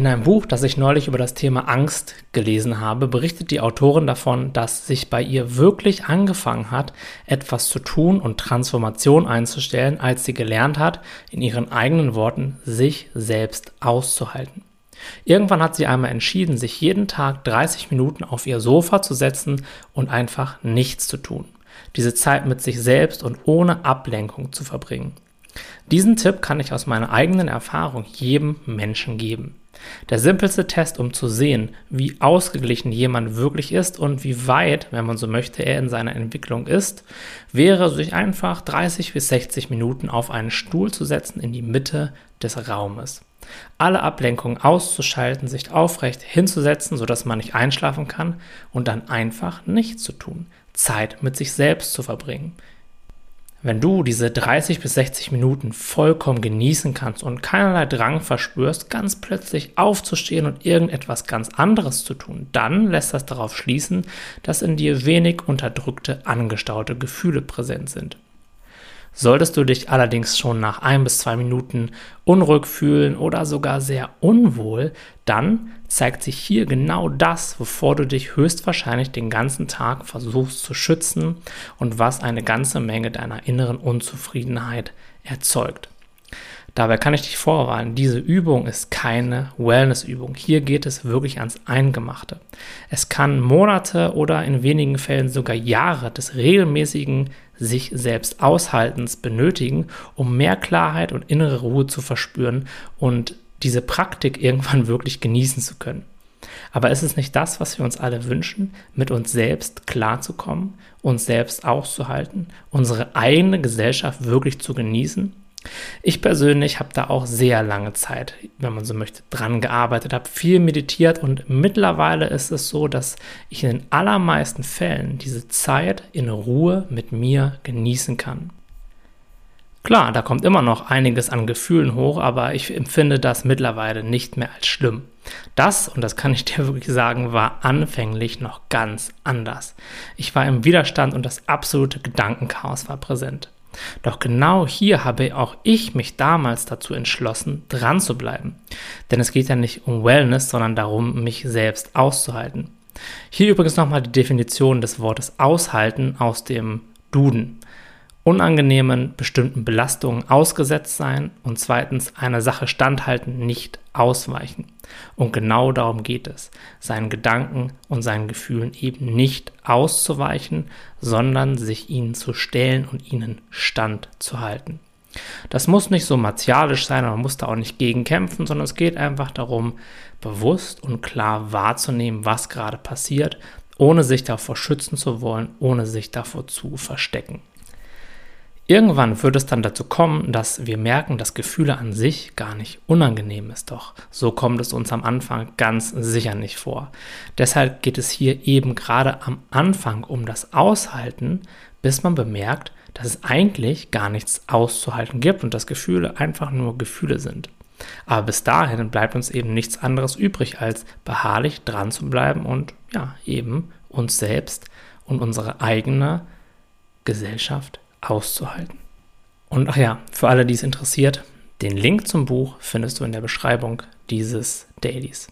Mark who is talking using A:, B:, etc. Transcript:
A: In einem Buch, das ich neulich über das Thema Angst gelesen habe, berichtet die Autorin davon, dass sich bei ihr wirklich angefangen hat, etwas zu tun und Transformation einzustellen, als sie gelernt hat, in ihren eigenen Worten sich selbst auszuhalten. Irgendwann hat sie einmal entschieden, sich jeden Tag 30 Minuten auf ihr Sofa zu setzen und einfach nichts zu tun. Diese Zeit mit sich selbst und ohne Ablenkung zu verbringen. Diesen Tipp kann ich aus meiner eigenen Erfahrung jedem Menschen geben. Der simpelste Test, um zu sehen, wie ausgeglichen jemand wirklich ist und wie weit, wenn man so möchte, er in seiner Entwicklung ist, wäre sich einfach 30 bis 60 Minuten auf einen Stuhl zu setzen in die Mitte des Raumes. Alle Ablenkungen auszuschalten, sich aufrecht hinzusetzen, sodass man nicht einschlafen kann und dann einfach nichts zu tun, Zeit mit sich selbst zu verbringen. Wenn du diese 30 bis 60 Minuten vollkommen genießen kannst und keinerlei Drang verspürst, ganz plötzlich aufzustehen und irgendetwas ganz anderes zu tun, dann lässt das darauf schließen, dass in dir wenig unterdrückte, angestaute Gefühle präsent sind. Solltest du dich allerdings schon nach ein bis zwei Minuten unruhig fühlen oder sogar sehr unwohl, dann zeigt sich hier genau das, wovor du dich höchstwahrscheinlich den ganzen Tag versuchst zu schützen und was eine ganze Menge deiner inneren Unzufriedenheit erzeugt. Dabei kann ich dich vorwarnen, diese Übung ist keine Wellness-Übung. Hier geht es wirklich ans Eingemachte. Es kann Monate oder in wenigen Fällen sogar Jahre des regelmäßigen sich selbst Aushaltens benötigen, um mehr Klarheit und innere Ruhe zu verspüren und diese Praktik irgendwann wirklich genießen zu können. Aber ist es nicht das, was wir uns alle wünschen, mit uns selbst klarzukommen, uns selbst auszuhalten, unsere eigene Gesellschaft wirklich zu genießen? Ich persönlich habe da auch sehr lange Zeit, wenn man so möchte, dran gearbeitet, habe viel meditiert und mittlerweile ist es so, dass ich in den allermeisten Fällen diese Zeit in Ruhe mit mir genießen kann. Klar, da kommt immer noch einiges an Gefühlen hoch, aber ich empfinde das mittlerweile nicht mehr als schlimm. Das, und das kann ich dir wirklich sagen, war anfänglich noch ganz anders. Ich war im Widerstand und das absolute Gedankenchaos war präsent. Doch genau hier habe auch ich mich damals dazu entschlossen, dran zu bleiben. Denn es geht ja nicht um Wellness, sondern darum, mich selbst auszuhalten. Hier übrigens nochmal die Definition des Wortes aushalten aus dem Duden unangenehmen bestimmten Belastungen ausgesetzt sein und zweitens einer Sache standhalten, nicht ausweichen. Und genau darum geht es, seinen Gedanken und seinen Gefühlen eben nicht auszuweichen, sondern sich ihnen zu stellen und ihnen Stand zu halten. Das muss nicht so martialisch sein, man muss da auch nicht gegen kämpfen, sondern es geht einfach darum, bewusst und klar wahrzunehmen, was gerade passiert, ohne sich davor schützen zu wollen, ohne sich davor zu verstecken. Irgendwann wird es dann dazu kommen, dass wir merken, dass Gefühle an sich gar nicht unangenehm ist. Doch so kommt es uns am Anfang ganz sicher nicht vor. Deshalb geht es hier eben gerade am Anfang um das Aushalten, bis man bemerkt, dass es eigentlich gar nichts auszuhalten gibt und dass Gefühle einfach nur Gefühle sind. Aber bis dahin bleibt uns eben nichts anderes übrig, als beharrlich dran zu bleiben und ja, eben uns selbst und unsere eigene Gesellschaft auszuhalten. Und ach ja, für alle, die es interessiert, den Link zum Buch findest du in der Beschreibung dieses Dailies.